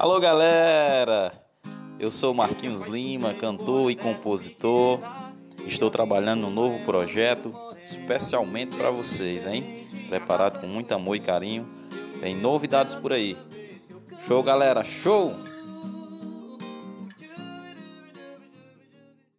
Alô galera, eu sou Marquinhos Lima, cantor e compositor. Estou trabalhando num novo projeto especialmente para vocês, hein? Preparado com muito amor e carinho. Tem novidades por aí. Show galera, show!